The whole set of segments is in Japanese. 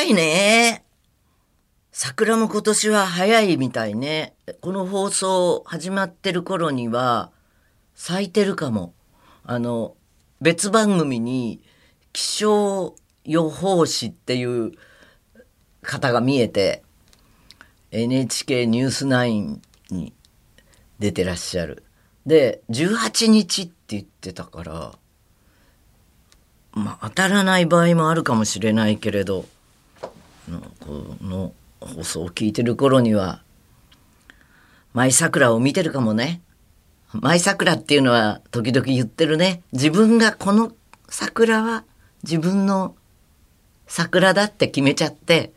早いね。桜も今年は早いみたいね。この放送始まってる頃には咲いてるかも。あの、別番組に気象予報士っていう方が見えて NHK ニュース9に出てらっしゃる。で、18日って言ってたから、まあ当たらない場合もあるかもしれないけれど、のこの放送を聞いてる頃には、舞桜を見てるかもね。舞桜っていうのは時々言ってるね。自分がこの桜は自分の桜だって決めちゃって、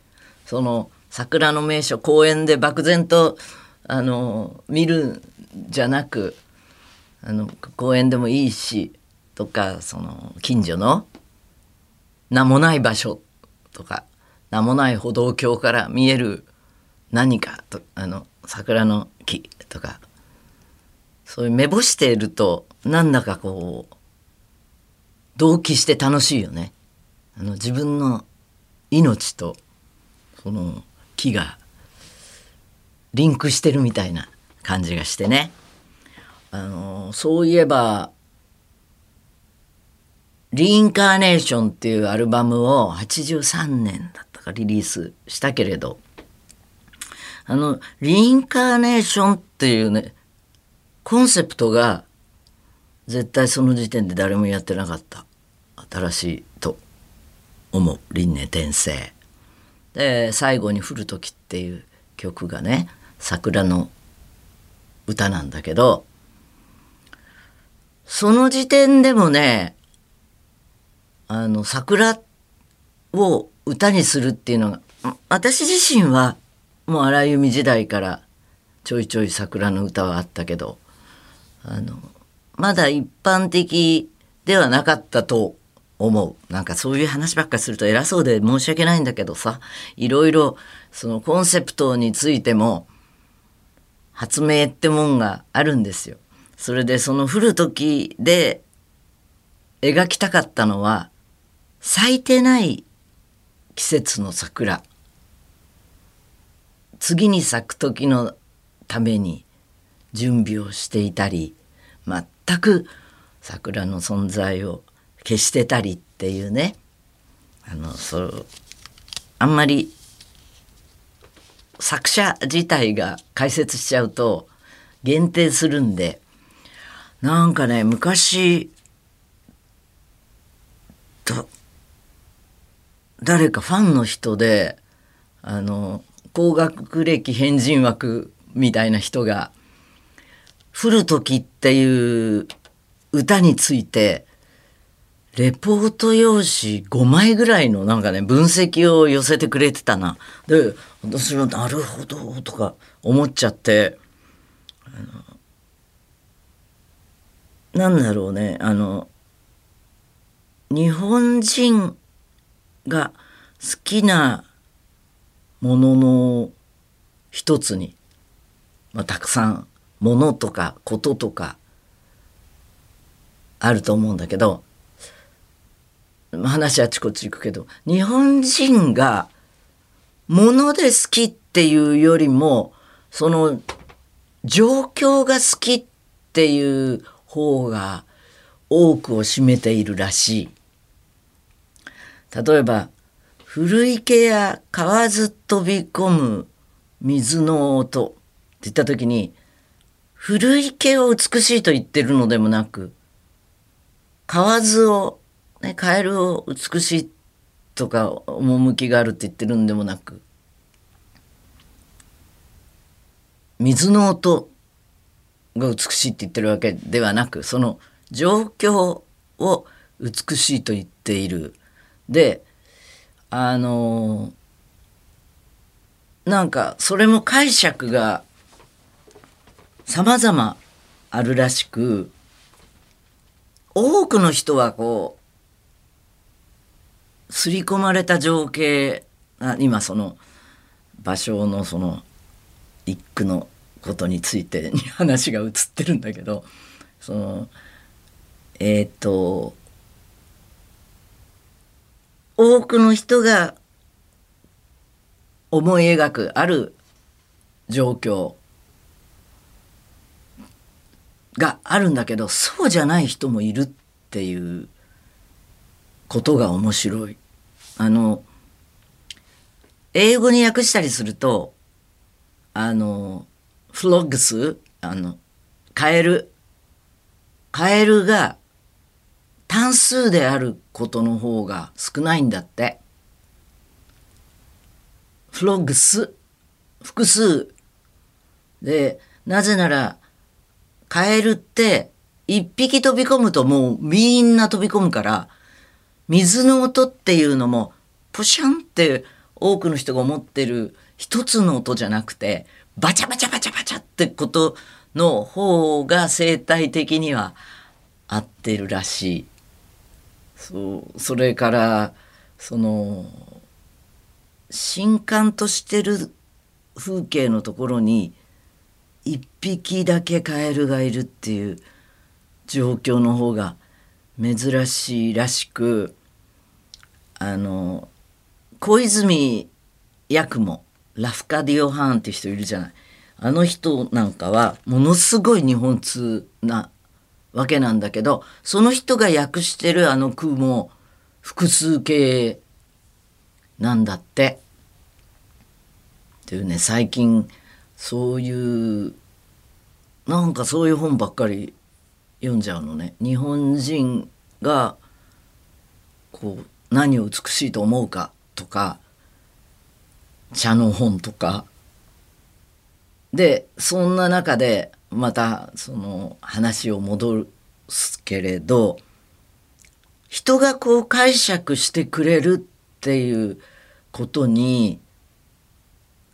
その桜の名所公園で漠然とあの見るんじゃなくあの公園でもいいしとかその近所の名もない場所とか名もない歩道橋から見える何かとあの桜の木とかそういう目星しているとなんだかこう同期して楽しいよね。あの自分の命とその木がリンクしてるみたいな感じがしてね。あのそういえば「リインカーネーション」っていうアルバムを83年だったかリリースしたけれどあの「リインカーネーション」っていうねコンセプトが絶対その時点で誰もやってなかった新しいと思う輪廻転生。で最後に降る時っていう曲がね桜の歌なんだけどその時点でもねあの桜を歌にするっていうのが私自身はもう荒井由時代からちょいちょい桜の歌はあったけどあのまだ一般的ではなかったと思う。なんかそういう話ばっかすると偉そうで申し訳ないんだけどさ、いろいろそのコンセプトについても発明ってもんがあるんですよ。それでその降る時で描きたかったのは咲いてない季節の桜。次に咲く時のために準備をしていたり、全く桜の存在を消してたりっていうねあのそうあんまり作者自体が解説しちゃうと限定するんでなんかね昔だ誰かファンの人であの高学歴変人枠みたいな人が「降る時」っていう歌についてレポート用紙5枚ぐらいのなんかね分析を寄せてくれてたな。で私はなるほどとか思っちゃってなんだろうねあの日本人が好きなものの一つに、まあ、たくさんものとかこととかあると思うんだけど話あちこち行くけど日本人がもので好きっていうよりもその状況が好きっていう方が多くを占めているらしい。例えば古池や河津飛び込む水の音って言った時に古池を美しいと言ってるのでもなく河津をね、カエルを美しいとか趣があるって言ってるんでもなく水の音が美しいって言ってるわけではなくその状況を美しいと言っている。であのなんかそれも解釈が様々あるらしく多くの人はこう刷り込まれた情景あ今その芭蕉のその一句のことについてに話が移ってるんだけどそのえっ、と多くの人が思い描くある状況があるんだけどそうじゃない人もいるっていうことが面白い。あの英語に訳したりするとあのフロッグスあのカエルカエルが単数であることの方が少ないんだって。フロッグス複数でなぜならカエルって一匹飛び込むともうみんな飛び込むから水の音っていうのもポシャンって多くの人が思ってる一つの音じゃなくてバチャバチャバチャバチャってことの方が生態的には合ってるらしい。そうそれからその新刊としてる風景のところに一匹だけカエルがいるっていう状況の方が珍しいらしくあの小泉八雲ラフカディオ・ハーンって人いるじゃない。あの人なんかはものすごい日本通なわけなんだけどその人が訳してるあの句も複数形なんだって。っていうね最近そういうなんかそういう本ばっかり読んじゃうのね。日本人がこう何を美しいと思うかとか茶の本とかでそんな中でまたその話を戻すけれど人がこう解釈してくれるっていうことに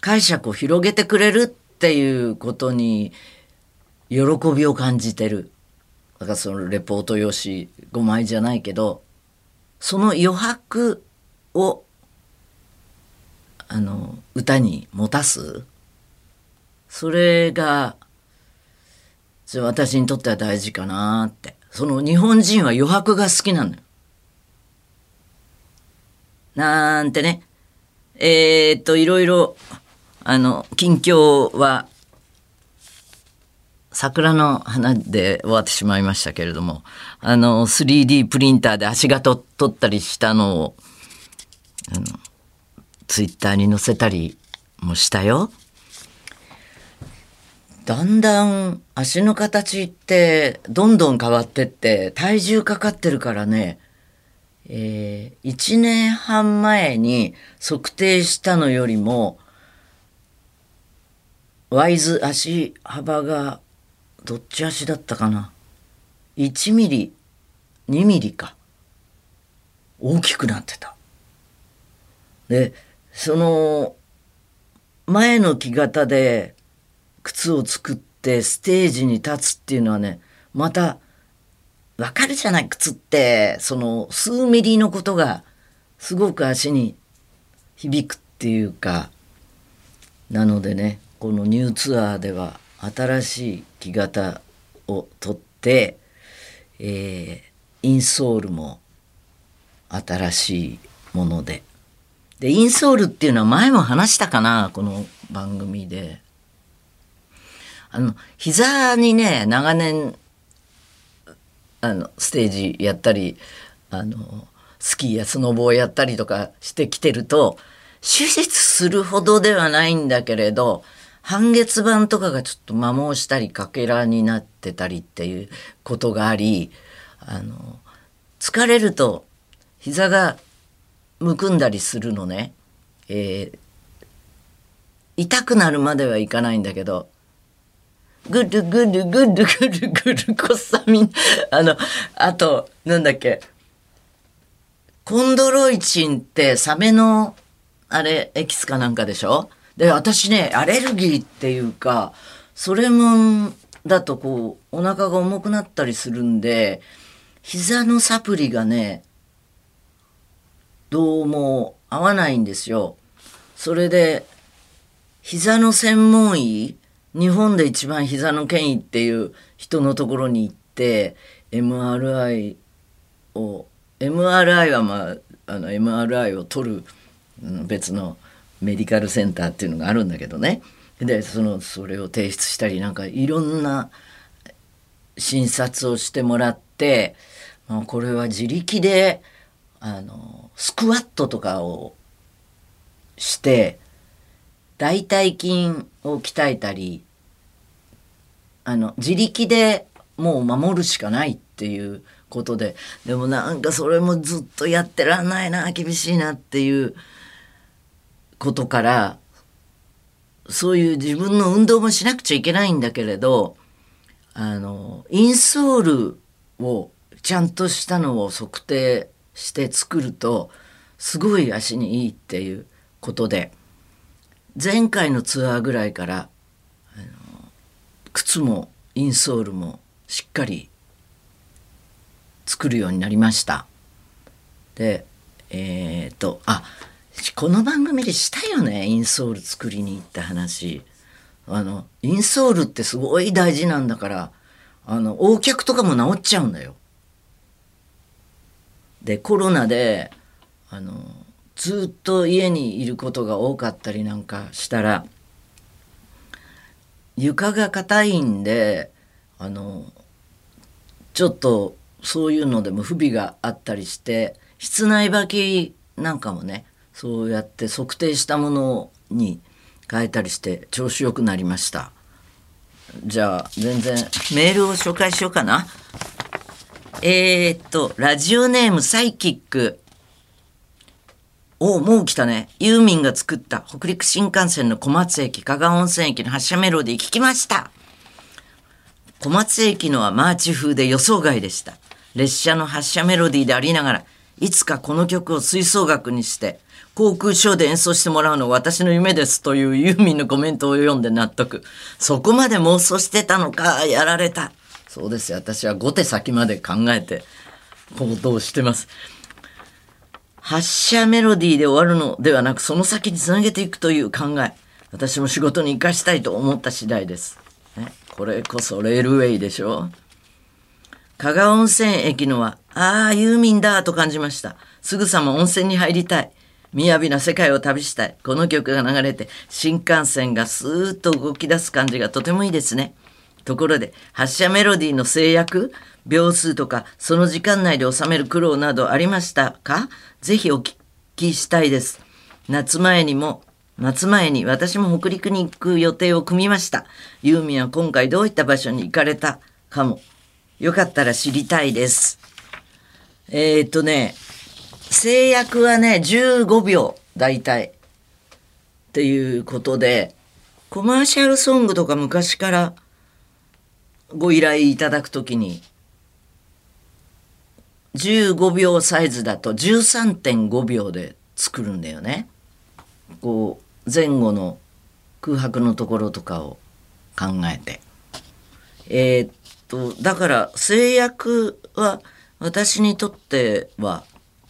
解釈を広げてくれるっていうことに喜びを感じてる。だからそのレポート用紙5枚じゃないけどその余白をあの歌に持たすそれが私にとっては大事かなってその日本人は余白が好きなのよ。なんてねえー、っといろいろあの近況は桜の花で終わってしまいましたけれどもあの 3D プリンターで足形取ったりしたのをあのツイッターに載せたりもしたよ。だんだん足の形ってどんどん変わってって体重かかってるからね、えー、1年半前に測定したのよりもワイズ足幅がどっち足だったかな。1ミリ2ミリか。大きくなってた。でその前の木型で靴を作ってステージに立つっていうのはねまたわかるじゃない靴って。その数ミリのことがすごく足に響くっていうか。なのでねこのニューツアーでは新しい木型を取って、えー、インソールも新しいもので。でインソールっていうのは前も話したかなこの番組で。あの膝にね長年あのステージやったりあのスキーやスノボをやったりとかしてきてると手術するほどではないんだけれど半月板とかがちょっと摩耗したりかけらになってたりっていうことがありあの疲れると膝がむくんだりするのね、えー、痛くなるまではいかないんだけどぐるぐるぐるぐるぐるこっさみあのあとなんだっけコンドロイチンってサメのあれエキスかなんかでしょで私ねアレルギーっていうかそれもだとこうお腹が重くなったりするんで膝のサプリがねどうも合わないんですよ。それで膝の専門医日本で一番膝の権威っていう人のところに行って MRI を MRI はまああの MRI を取る別のメディカルセンターっていうのがあるんだけどね。でそのそれを提出したりなんかいろんな診察をしてもらって、まあ、これは自力であのスクワットとかをして大腿筋を鍛えたりあの自力でもう守るしかないっていうことででもなんかそれもずっとやってらんないな厳しいなっていうことからそういう自分の運動もしなくちゃいけないんだけれどあのインソールをちゃんとしたのを測定して作るとすごい足にいいっていうことで。前回のツアーぐらいから靴もインソールもしっかり作るようになりました。でえーっとあこの番組でしたよねインソール作りに行った話。あのインソールってすごい大事なんだからあの横脚とかも治っちゃうんだよ。でコロナであのずっと家にいることが多かったりなんかしたら床が硬いんであのちょっとそういうのでも不備があったりして室内履きなんかもねそうやって測定したものに変えたりして調子よくなりました。じゃあ全然メールを紹介しようかな。えー、っとラジオネームサイキック。おもう来たね。ユーミンが作った北陸新幹線の小松駅、加賀温泉駅の発車メロディー聞きました。小松駅のはマーチ風で予想外でした。列車の発車メロディーでありながら、いつかこの曲を吹奏楽にして、航空ショーで演奏してもらうのは私の夢ですというユーミンのコメントを読んで納得。そこまで妄想してたのか、やられた。そうですよ。私は5手先まで考えて行動してます。発射メロディーで終わるのではなくその先につなげていくという考え。私も仕事に生かしたいと思った次第です、ね、これこそレールウェイでしょ。加賀温泉駅のはああユーミンだと感じました。すぐさま温泉に入りたい。雅な世界を旅したい。この曲が流れて新幹線がスーッと動き出す感じがとてもいいですね。ところで発射メロディーの制約秒数とかその時間内で収める苦労などありましたか？ぜひお聞きしたいです。夏前にも、夏前に私も北陸に行く予定を組みました。ユーミンは今回どういった場所に行かれたかも。よかったら知りたいです。えー、っとね、制約はね、15秒、大体。っていうことで、コマーシャルソングとか昔からご依頼いただくときに、15秒サイズだと13.5秒で作るんだよね。こう前後の空白のところとかを考えて。えー、っとだから制約は私にとっては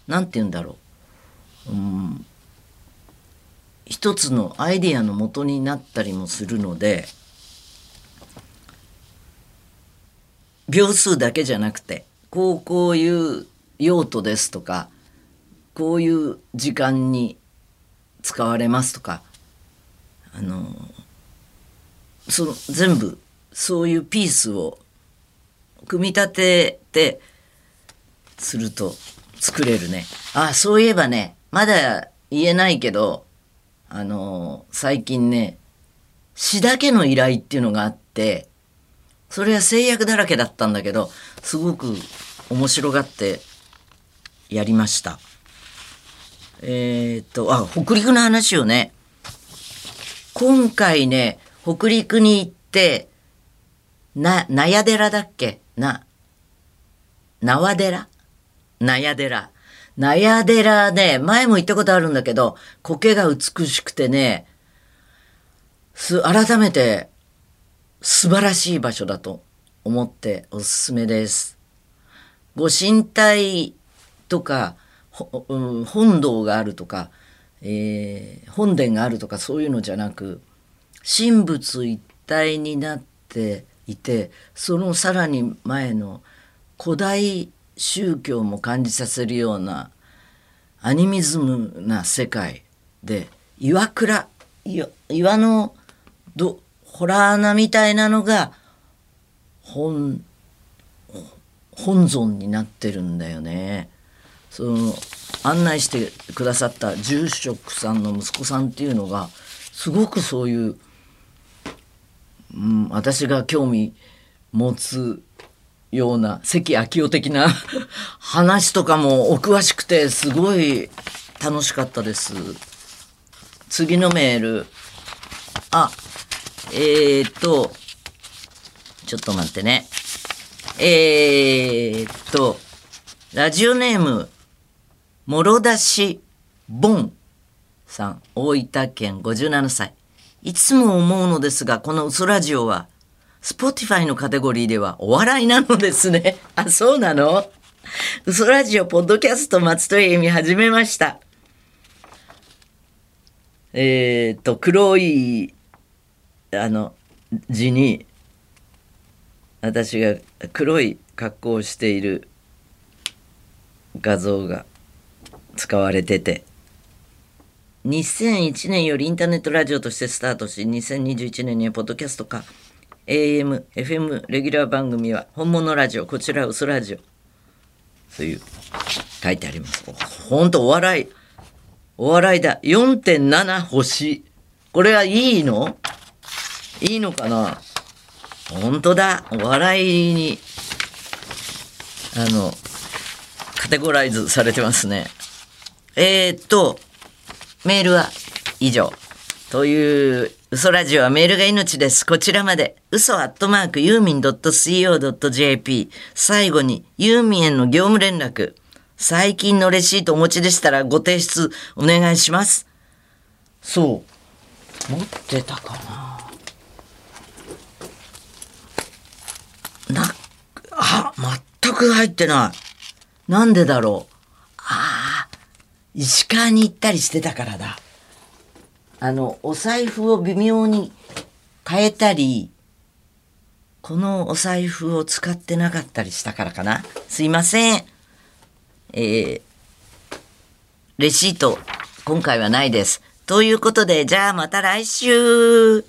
何て言うんだろう、うん、一つのアイディアの元になったりもするので秒数だけじゃなくてこうこういう用途ですとかこういう時間に使われますとかあのその全部そういうピースを組み立ててすると作れるね。あそういえばねまだ言えないけどあの最近ね詩だけの依頼っていうのがあってそれは制約だらけだったんだけどすごく面白がってやりました。えー、っとあ北陸の話をね今回ね北陸に行ってな納屋寺だっけ？な縄寺？納屋寺。納屋寺ね前も行ったことあるんだけど苔が美しくてねす改めて素晴らしい場所だと思っておすすめです。ご神体とか、本堂があるとか、えー、本殿があるとかそういうのじゃなく神仏一体になっていてそのさらに前の古代宗教も感じさせるようなアニミズムな世界で岩倉岩岩のどホラー穴みたいなのが本本尊になってるんだよね。その案内してくださった住職さんの息子さんっていうのがすごくそういう、うん、私が興味持つような関明夫的な 話とかもお詳しくてすごい楽しかったです。次のメール。あ、えー、っと、ちょっと待ってね。えー、っと、ラジオネーム、もろだしボンさん、大分県57歳。いつも思うのですが、この嘘ラジオは、 Spotify のカテゴリーではお笑いなのですね。あ、そうなの？嘘ラジオ、ポッドキャスト、松戸恵美始めました。えっ、と、黒い、あの、字に、私が黒い格好をしている画像が使われてて、2001年よりインターネットラジオとしてスタートし、2021年にはポッドキャストか、AM、FM レギュラー番組は本物ラジオ、こちらは嘘ラジオ。そういう書いてあります。ほんとお笑い。お笑いだ。4.7星。これはいいの？いいのかな？本当だ。お笑いに、あの、カテゴライズされてますね。えー、っと、メールは以上。という、嘘ラジオはメールが命です。こちらまで。嘘アットマークユーミン .co.jp。最後に、ユーミンへの業務連絡。最近のレシートお持ちでしたらご提出お願いします。そう。持ってたかな？な、あ、全く入ってない。なんでだろう。ああ、石川に行ったりしてたからだ。あの、お財布を微妙に変えたり、このお財布を使ってなかったりしたからかな。すいません。えー、レシート、今回はないです。ということで、じゃあまた来週